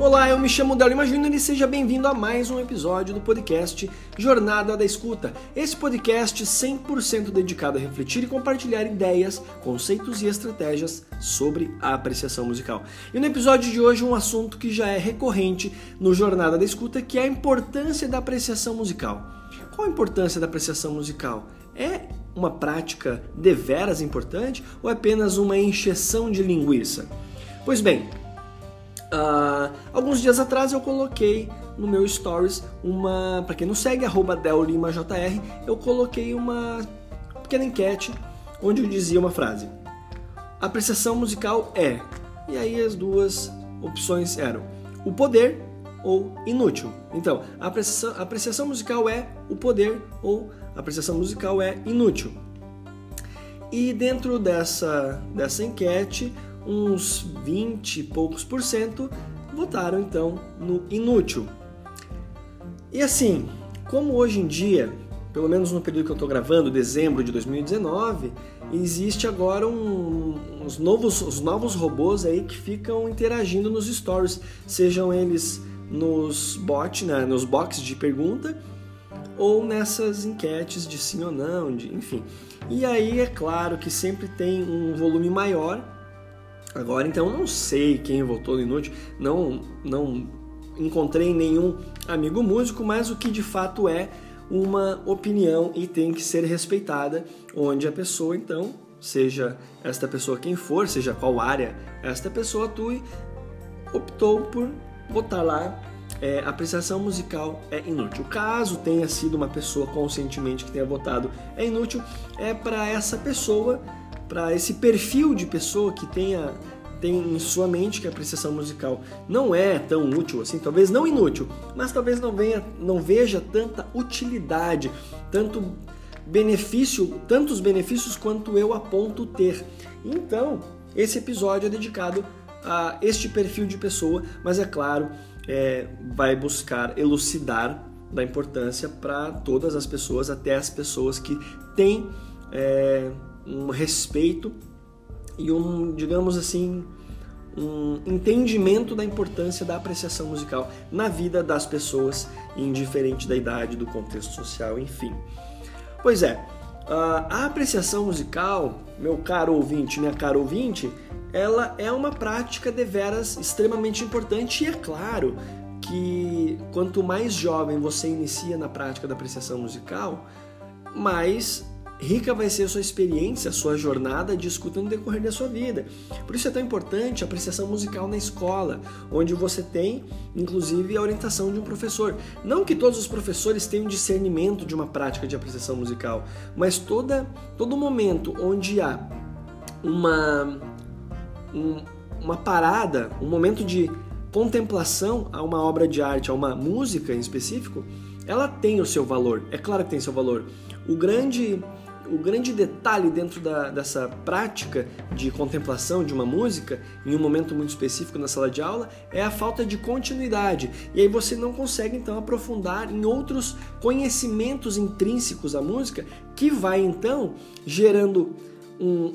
Olá, eu me chamo Dario Imagino e seja bem-vindo a mais um episódio do podcast Jornada da Escuta. Esse podcast 100% dedicado a refletir e compartilhar ideias, conceitos e estratégias sobre a apreciação musical. E no episódio de hoje um assunto que já é recorrente no Jornada da Escuta, que é a importância da apreciação musical. Qual a importância da apreciação musical? É uma prática deveras importante ou é apenas uma encheção de linguiça? Pois bem, Uh, alguns dias atrás eu coloquei no meu stories uma, para quem não segue, DelLimaJR, eu coloquei uma pequena enquete onde eu dizia uma frase. Apreciação musical é. E aí as duas opções eram o poder ou inútil. Então, a apreciação, apreciação musical é o poder ou a apreciação musical é inútil. E dentro dessa, dessa enquete, uns 20 e poucos por cento votaram então no inútil. E assim, como hoje em dia, pelo menos no período que eu estou gravando, dezembro de 2019, existe agora um, uns novos, os novos robôs aí que ficam interagindo nos stories, sejam eles nos bots, né, nos boxes de pergunta ou nessas enquetes de sim ou não, de, enfim. E aí é claro que sempre tem um volume maior Agora, então, não sei quem votou no inútil, não, não encontrei nenhum amigo músico, mas o que de fato é uma opinião e tem que ser respeitada, onde a pessoa, então, seja esta pessoa quem for, seja qual área esta pessoa atue, optou por botar lá é, apreciação musical é inútil. Caso tenha sido uma pessoa conscientemente que tenha votado é inútil, é para essa pessoa para esse perfil de pessoa que tenha tem em sua mente que a apreciação musical não é tão útil assim, talvez não inútil, mas talvez não venha, não veja tanta utilidade, tanto benefício, tantos benefícios quanto eu aponto ter. Então, esse episódio é dedicado a este perfil de pessoa, mas é claro, é, vai buscar elucidar da importância para todas as pessoas, até as pessoas que têm é, um respeito e um, digamos assim, um entendimento da importância da apreciação musical na vida das pessoas, indiferente da idade, do contexto social, enfim. Pois é, a apreciação musical, meu caro ouvinte, minha cara ouvinte, ela é uma prática deveras extremamente importante e é claro que quanto mais jovem você inicia na prática da apreciação musical, mais rica vai ser a sua experiência, a sua jornada de escuta no decorrer da sua vida. Por isso é tão importante a apreciação musical na escola, onde você tem, inclusive, a orientação de um professor. Não que todos os professores tenham discernimento de uma prática de apreciação musical, mas toda, todo momento onde há uma, um, uma parada, um momento de contemplação a uma obra de arte, a uma música em específico, ela tem o seu valor. É claro que tem seu valor. O grande o grande detalhe dentro da, dessa prática de contemplação de uma música, em um momento muito específico na sala de aula, é a falta de continuidade. E aí você não consegue então aprofundar em outros conhecimentos intrínsecos à música, que vai então gerando um,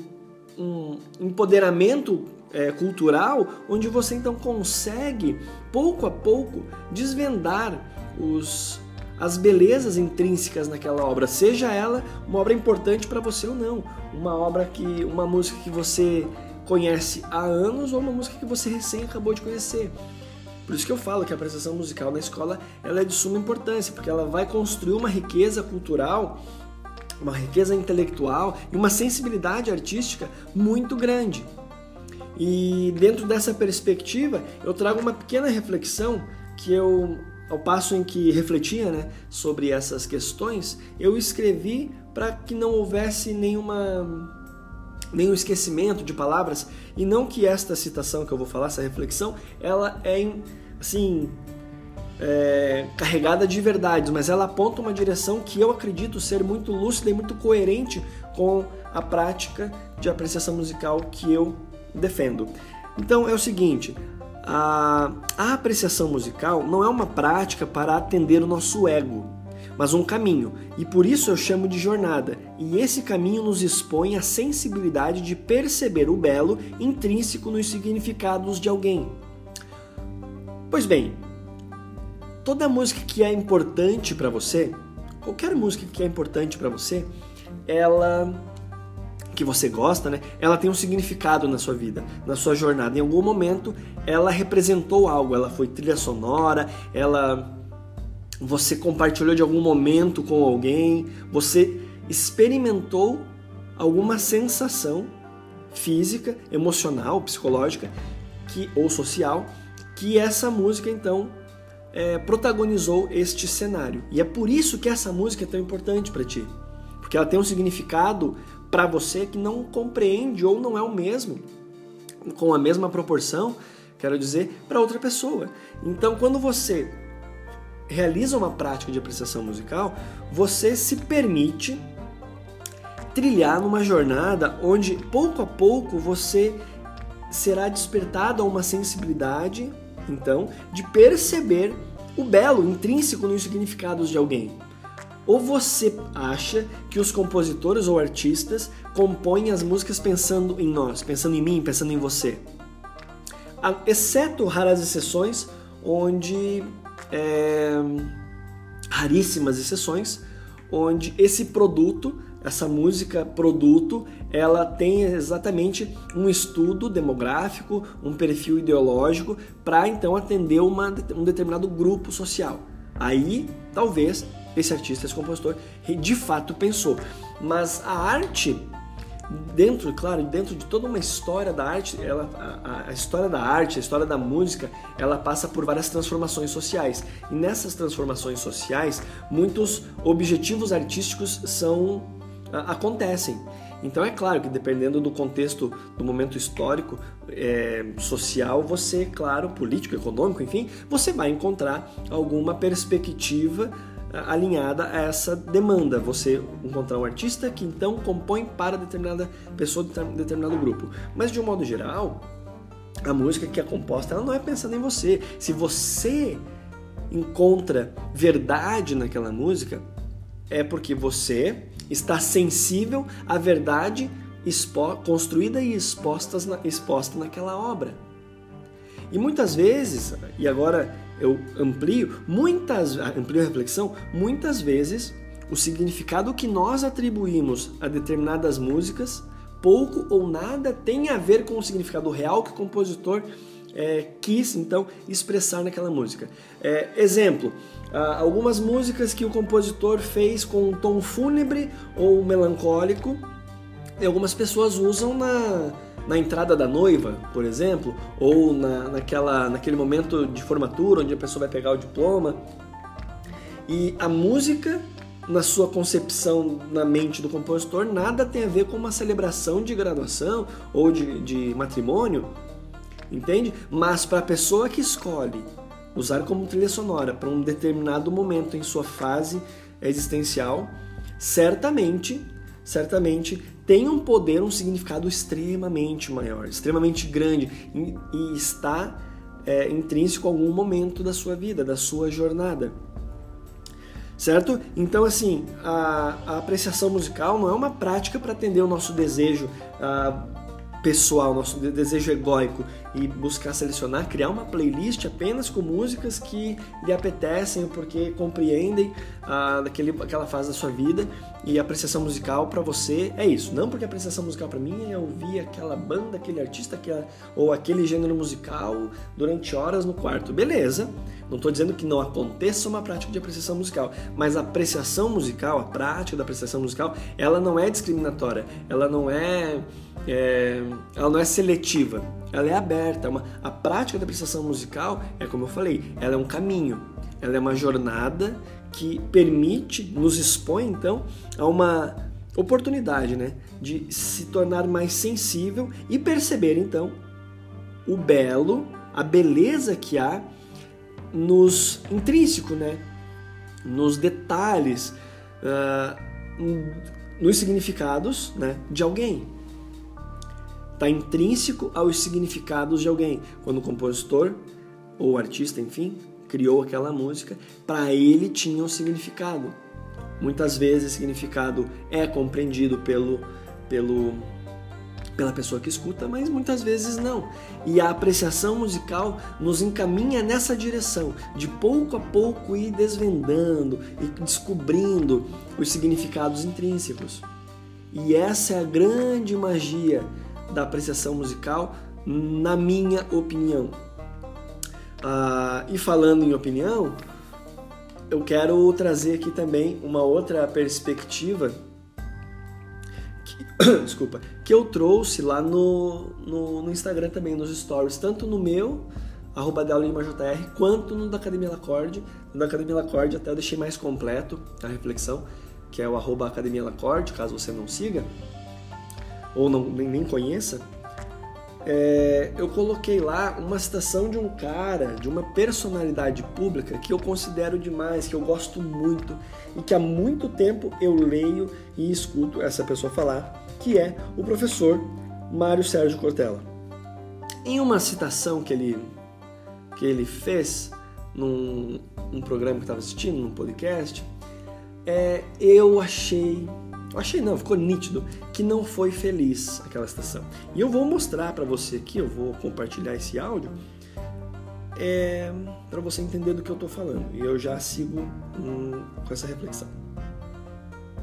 um empoderamento é, cultural, onde você então consegue pouco a pouco desvendar os as belezas intrínsecas naquela obra, seja ela uma obra importante para você ou não, uma obra que uma música que você conhece há anos ou uma música que você recém acabou de conhecer. Por isso que eu falo que a apreciação musical na escola ela é de suma importância, porque ela vai construir uma riqueza cultural, uma riqueza intelectual e uma sensibilidade artística muito grande. E dentro dessa perspectiva, eu trago uma pequena reflexão que eu ao passo em que refletia né, sobre essas questões, eu escrevi para que não houvesse nenhuma nenhum esquecimento de palavras e não que esta citação que eu vou falar, essa reflexão, ela é assim é, carregada de verdades, mas ela aponta uma direção que eu acredito ser muito lúcida e muito coerente com a prática de apreciação musical que eu defendo. Então é o seguinte, a, a apreciação musical não é uma prática para atender o nosso ego, mas um caminho, e por isso eu chamo de jornada. E esse caminho nos expõe à sensibilidade de perceber o belo intrínseco nos significados de alguém. Pois bem, toda música que é importante para você, qualquer música que é importante para você, ela que você gosta, né? Ela tem um significado na sua vida, na sua jornada. Em algum momento, ela representou algo. Ela foi trilha sonora. Ela você compartilhou de algum momento com alguém. Você experimentou alguma sensação física, emocional, psicológica, que ou social, que essa música então é, protagonizou este cenário. E é por isso que essa música é tão importante para ti, porque ela tem um significado para você que não compreende ou não é o mesmo, com a mesma proporção, quero dizer, para outra pessoa. Então, quando você realiza uma prática de apreciação musical, você se permite trilhar numa jornada onde pouco a pouco você será despertado a uma sensibilidade, então, de perceber o belo intrínseco nos significados de alguém. Ou você acha que os compositores ou artistas compõem as músicas pensando em nós, pensando em mim, pensando em você? Exceto raras exceções, onde. É, raríssimas exceções, onde esse produto, essa música produto, ela tem exatamente um estudo demográfico, um perfil ideológico, para então atender uma, um determinado grupo social. Aí, talvez, esse artista, esse compositor, de fato pensou. Mas a arte, dentro, claro, dentro de toda uma história da arte, ela, a, a, história da arte, a história da música, ela passa por várias transformações sociais. E nessas transformações sociais, muitos objetivos artísticos são acontecem. Então é claro que dependendo do contexto, do momento histórico, é, social, você, claro, político, econômico, enfim, você vai encontrar alguma perspectiva alinhada a essa demanda. Você encontrar um artista que então compõe para determinada pessoa, determinado grupo. Mas de um modo geral, a música que é composta, ela não é pensando em você. Se você encontra verdade naquela música, é porque você está sensível à verdade construída e exposta, exposta naquela obra. E muitas vezes, e agora eu amplio, muitas, amplio a reflexão, muitas vezes o significado que nós atribuímos a determinadas músicas pouco ou nada tem a ver com o significado real que o compositor é, quis então expressar naquela música. É, exemplo, algumas músicas que o compositor fez com um tom fúnebre ou melancólico, e algumas pessoas usam na, na entrada da noiva, por exemplo, ou na, naquela, naquele momento de formatura onde a pessoa vai pegar o diploma. E a música, na sua concepção na mente do compositor, nada tem a ver com uma celebração de graduação ou de, de matrimônio, entende? Mas para a pessoa que escolhe usar como trilha sonora para um determinado momento em sua fase existencial, certamente, certamente tem um poder, um significado extremamente maior, extremamente grande e está é, intrínseco a algum momento da sua vida, da sua jornada. Certo? Então, assim, a, a apreciação musical não é uma prática para atender o nosso desejo pessoal, nosso desejo egóico e buscar selecionar, criar uma playlist apenas com músicas que lhe apetecem porque compreendem ah, aquela fase da sua vida e a apreciação musical para você é isso. Não porque a apreciação musical para mim é ouvir aquela banda, aquele artista que é, ou aquele gênero musical durante horas no quarto. Beleza, não estou dizendo que não aconteça uma prática de apreciação musical, mas a apreciação musical, a prática da apreciação musical, ela não é discriminatória, ela não é, é ela não é seletiva, ela é aberta. É uma, a prática da apreciação musical é como eu falei, ela é um caminho, ela é uma jornada que permite, nos expõe então a uma oportunidade, né, de se tornar mais sensível e perceber então o belo, a beleza que há nos intrínseco, né? nos detalhes, uh, nos significados né? de alguém. Está intrínseco aos significados de alguém. Quando o compositor ou artista, enfim, criou aquela música, para ele tinha um significado. Muitas vezes esse significado é compreendido pelo, pelo pela pessoa que escuta, mas muitas vezes não. E a apreciação musical nos encaminha nessa direção, de pouco a pouco ir desvendando e descobrindo os significados intrínsecos. E essa é a grande magia da apreciação musical, na minha opinião. Ah, e falando em opinião, eu quero trazer aqui também uma outra perspectiva desculpa, que eu trouxe lá no, no, no, Instagram também, nos stories, tanto no meu, arroba JR, quanto no da Academia Lacorde. No da Academia Lacorde até eu deixei mais completo a reflexão, que é o arroba Academia Lacorde, caso você não siga, ou não, nem, nem conheça. É, eu coloquei lá uma citação de um cara, de uma personalidade pública que eu considero demais, que eu gosto muito e que há muito tempo eu leio e escuto essa pessoa falar que é o professor Mário Sérgio Cortella. Em uma citação que ele, que ele fez num um programa que estava assistindo, num podcast, é, eu achei, achei não, ficou nítido que não foi feliz aquela citação. E eu vou mostrar para você aqui, eu vou compartilhar esse áudio é, para você entender do que eu estou falando. E eu já sigo hum, com essa reflexão.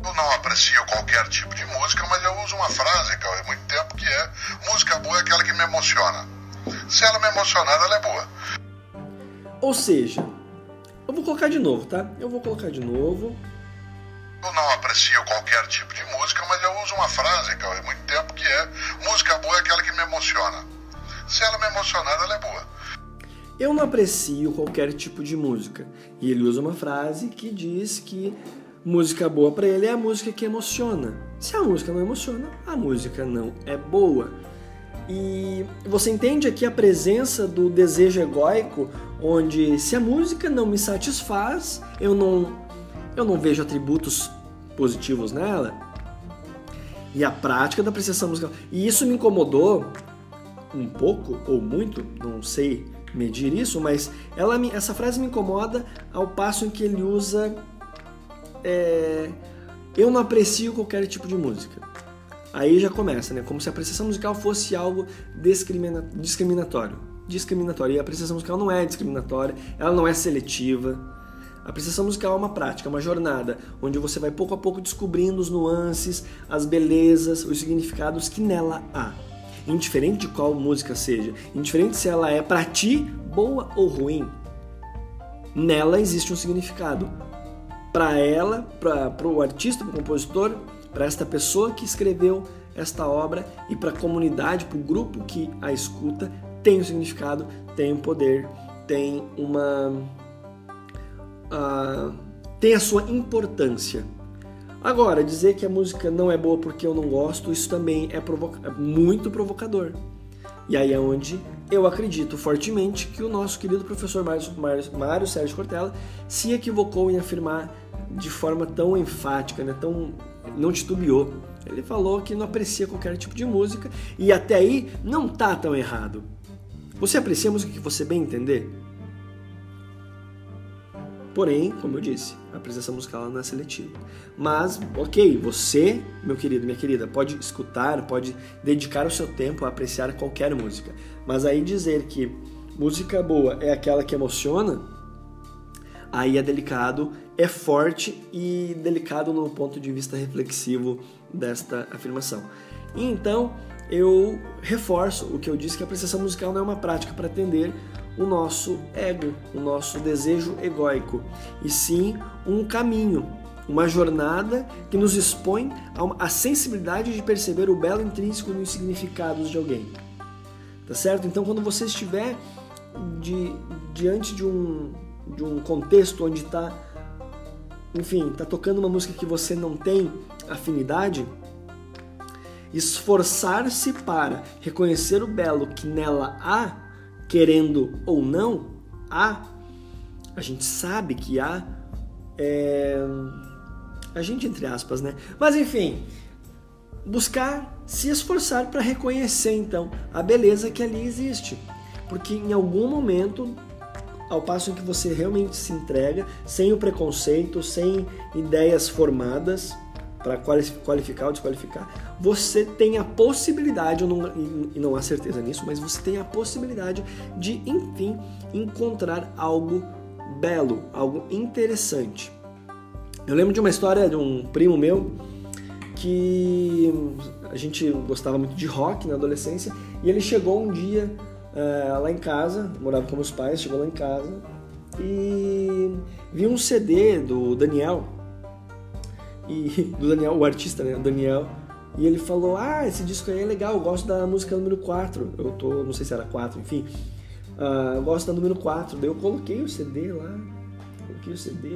Eu não aprecio qualquer tipo de música, mas eu uso uma frase que há muito tempo que é música boa é aquela que me emociona. Se ela me emocionar, ela é boa. Ou seja, eu vou colocar de novo, tá? Eu vou colocar de novo. Eu não aprecio qualquer tipo de música, mas eu uso uma frase que há muito tempo que é música boa é aquela que me emociona. Se ela me emocionar, ela é boa. Eu não aprecio qualquer tipo de música. E ele usa uma frase que diz que Música boa para ele é a música que emociona. Se a música não emociona, a música não é boa. E você entende aqui a presença do desejo egóico, onde se a música não me satisfaz, eu não eu não vejo atributos positivos nela. E a prática da apreciação musical. E isso me incomodou um pouco ou muito, não sei medir isso, mas ela essa frase me incomoda ao passo em que ele usa é, eu não aprecio qualquer tipo de música. Aí já começa, né? Como se a apreciação musical fosse algo discrimina discriminatório. Discriminatório. E a apreciação musical não é discriminatória, ela não é seletiva. A apreciação musical é uma prática, uma jornada, onde você vai pouco a pouco descobrindo os nuances, as belezas, os significados que nela há. Indiferente de qual música seja, indiferente se ela é para ti boa ou ruim, nela existe um significado para ela, para o artista, para o compositor, para esta pessoa que escreveu esta obra e para a comunidade, para o grupo que a escuta, tem um significado, tem um poder, tem uma. Uh, tem a sua importância. Agora, dizer que a música não é boa porque eu não gosto, isso também é, provoca é muito provocador. E aí é onde eu acredito fortemente que o nosso querido professor Mário Sérgio Cortella se equivocou em afirmar de forma tão enfática, né, tão não titubeou. Ele falou que não aprecia qualquer tipo de música e até aí não tá tão errado. Você aprecia a música que você bem entender? Porém, como eu disse, a apreciação musical não é seletiva. Mas, ok, você, meu querido, minha querida, pode escutar, pode dedicar o seu tempo a apreciar qualquer música. Mas aí dizer que música boa é aquela que emociona, aí é delicado, é forte e delicado no ponto de vista reflexivo desta afirmação. E então eu reforço o que eu disse que a apreciação musical não é uma prática para atender o nosso ego, o nosso desejo egóico, e sim um caminho, uma jornada que nos expõe à sensibilidade de perceber o belo intrínseco nos significados de alguém. Tá certo? Então, quando você estiver de, diante de um, de um contexto onde está, enfim, está tocando uma música que você não tem afinidade, esforçar-se para reconhecer o belo que nela há, querendo ou não, há, a gente sabe que há, é... a gente entre aspas, né? Mas enfim, buscar se esforçar para reconhecer então a beleza que ali existe, porque em algum momento ao passo em que você realmente se entrega, sem o preconceito, sem ideias formadas para qualificar ou desqualificar, você tem a possibilidade, não, e não há certeza nisso, mas você tem a possibilidade de, enfim, encontrar algo belo, algo interessante. Eu lembro de uma história de um primo meu que a gente gostava muito de rock na adolescência e ele chegou um dia uh, lá em casa, morava com meus pais, chegou lá em casa e viu um CD do Daniel e do Daniel, o artista, né, Daniel, e ele falou: "Ah, esse disco aí é legal, eu gosto da música número 4". Eu tô, não sei se era 4, enfim. Uh, eu gosto da número 4. Daí eu coloquei o CD lá, coloquei o CD,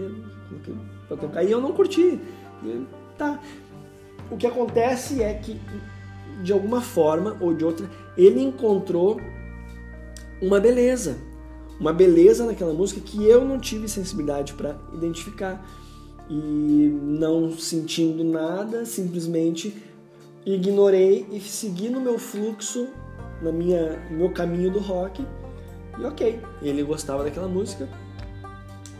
coloquei pra tocar e eu não curti. Tá. O que acontece é que de alguma forma ou de outra ele encontrou uma beleza, uma beleza naquela música que eu não tive sensibilidade para identificar e não sentindo nada, simplesmente ignorei e segui no meu fluxo, na minha meu caminho do rock. E ok, ele gostava daquela música.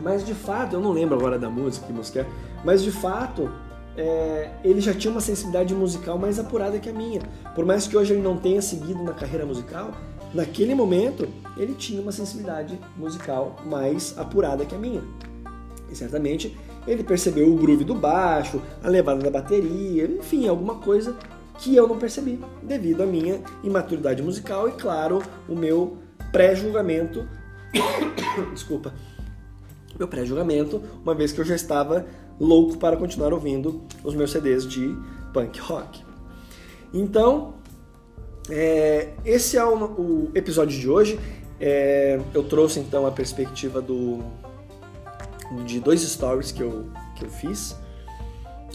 Mas de fato, eu não lembro agora da música, que música é, mas de fato, é, ele já tinha uma sensibilidade musical mais apurada que a minha. Por mais que hoje ele não tenha seguido na carreira musical, naquele momento ele tinha uma sensibilidade musical mais apurada que a minha. E certamente ele percebeu o groove do baixo, a levada da bateria, enfim, alguma coisa que eu não percebi, devido à minha imaturidade musical e, claro, o meu pré-julgamento. Desculpa. Meu pré-julgamento, uma vez que eu já estava louco para continuar ouvindo os meus CDs de punk rock. Então, é, esse é o, o, episódio de hoje. É, eu trouxe então a perspectiva do, de dois stories que eu, que eu fiz.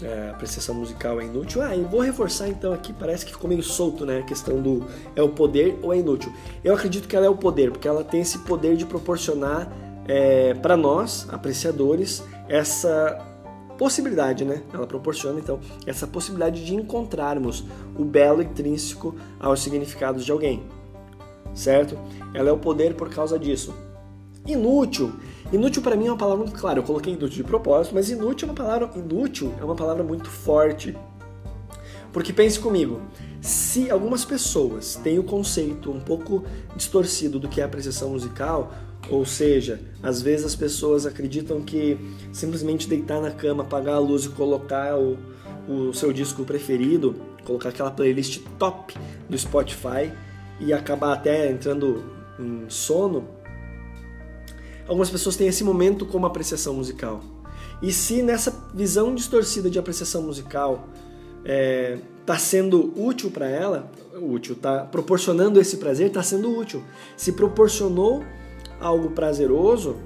É, apreciação musical é inútil. Ah, e vou reforçar então aqui, parece que ficou meio solto, né? A questão do é o poder ou é inútil. Eu acredito que ela é o poder, porque ela tem esse poder de proporcionar é, para nós, apreciadores, essa possibilidade, né? Ela proporciona então essa possibilidade de encontrarmos o belo intrínseco aos significados de alguém, certo? Ela é o poder por causa disso. Inútil Inútil para mim é uma palavra muito clara. Eu coloquei inútil de propósito, mas inútil é uma palavra inútil é uma palavra muito forte. Porque pense comigo, se algumas pessoas têm o conceito um pouco distorcido do que é apreciação musical, ou seja, às vezes as pessoas acreditam que simplesmente deitar na cama, apagar a luz e colocar o, o seu disco preferido, colocar aquela playlist top do Spotify e acabar até entrando em sono, algumas pessoas têm esse momento como apreciação musical. E se nessa visão distorcida de apreciação musical está é, sendo útil para ela, útil, está proporcionando esse prazer, está sendo útil. Se proporcionou algo prazeroso,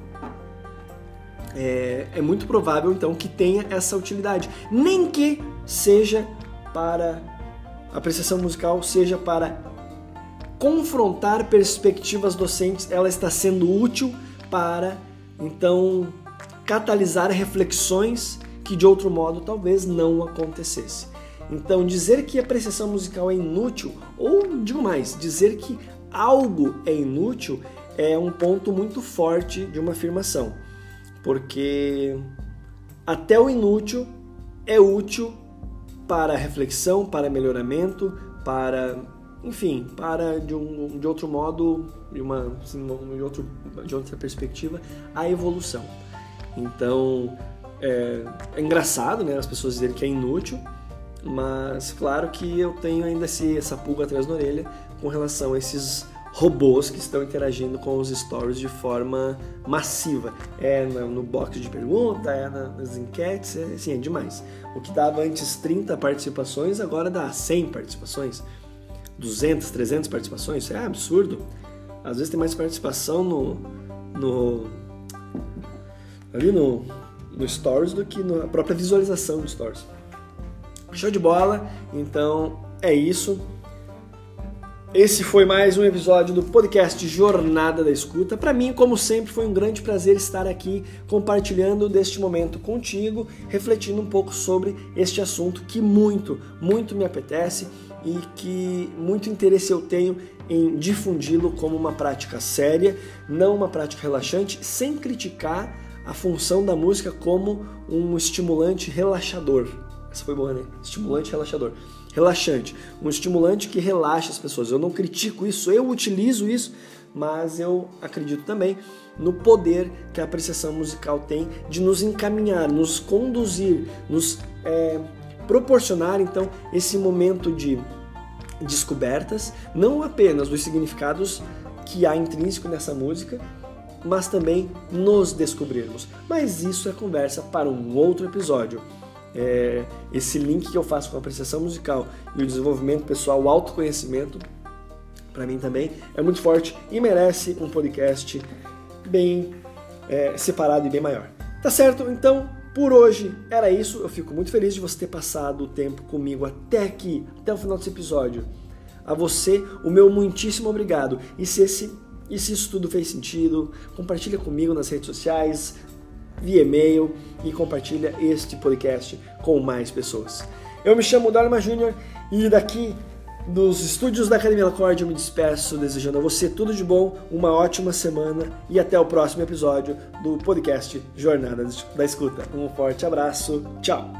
é, é muito provável então que tenha essa utilidade. Nem que seja para apreciação musical, seja para confrontar perspectivas docentes, ela está sendo útil para então catalisar reflexões que de outro modo talvez não acontecesse. Então, dizer que a apreciação musical é inútil, ou digo mais, dizer que algo é inútil é um ponto muito forte de uma afirmação, porque até o inútil é útil para reflexão, para melhoramento, para enfim, para de, um, de outro modo, de uma assim, de, outro, de outra perspectiva, a evolução. Então é, é, engraçado, né, as pessoas dizerem que é inútil, mas claro que eu tenho ainda esse, essa pulga atrás da orelha com relação a esses robôs que estão interagindo com os stories de forma massiva. É no box de pergunta, é nas enquetes, é, assim, é demais. O que dava antes 30 participações, agora dá 100 participações. 200, 300 participações, isso é absurdo. Às vezes tem mais participação no, no ali no, no Stories do que na própria visualização do Stories. Show de bola, então é isso. Esse foi mais um episódio do podcast Jornada da Escuta. Para mim, como sempre, foi um grande prazer estar aqui compartilhando deste momento contigo, refletindo um pouco sobre este assunto que muito, muito me apetece e que muito interesse eu tenho em difundi-lo como uma prática séria, não uma prática relaxante, sem criticar a função da música como um estimulante relaxador. Essa foi boa, né? Estimulante relaxador. relaxante, um estimulante que relaxa as pessoas. Eu não critico isso, eu utilizo isso, mas eu acredito também no poder que a apreciação musical tem de nos encaminhar, nos conduzir, nos é, proporcionar então esse momento de descobertas, não apenas dos significados que há intrínseco nessa música, mas também nos descobrirmos. Mas isso é conversa para um outro episódio. É, esse link que eu faço com a apreciação musical e o desenvolvimento pessoal, o autoconhecimento, para mim também é muito forte e merece um podcast bem é, separado e bem maior. Tá certo? Então, por hoje era isso. Eu fico muito feliz de você ter passado o tempo comigo até aqui, até o final desse episódio. A você, o meu muitíssimo obrigado. E se esse e se isso tudo fez sentido, compartilha comigo nas redes sociais, via e-mail e compartilha este podcast com mais pessoas. Eu me chamo Dharma Júnior e daqui dos estúdios da Academia Acorde eu me despeço desejando a você tudo de bom, uma ótima semana e até o próximo episódio do podcast Jornada da Escuta. Um forte abraço, tchau!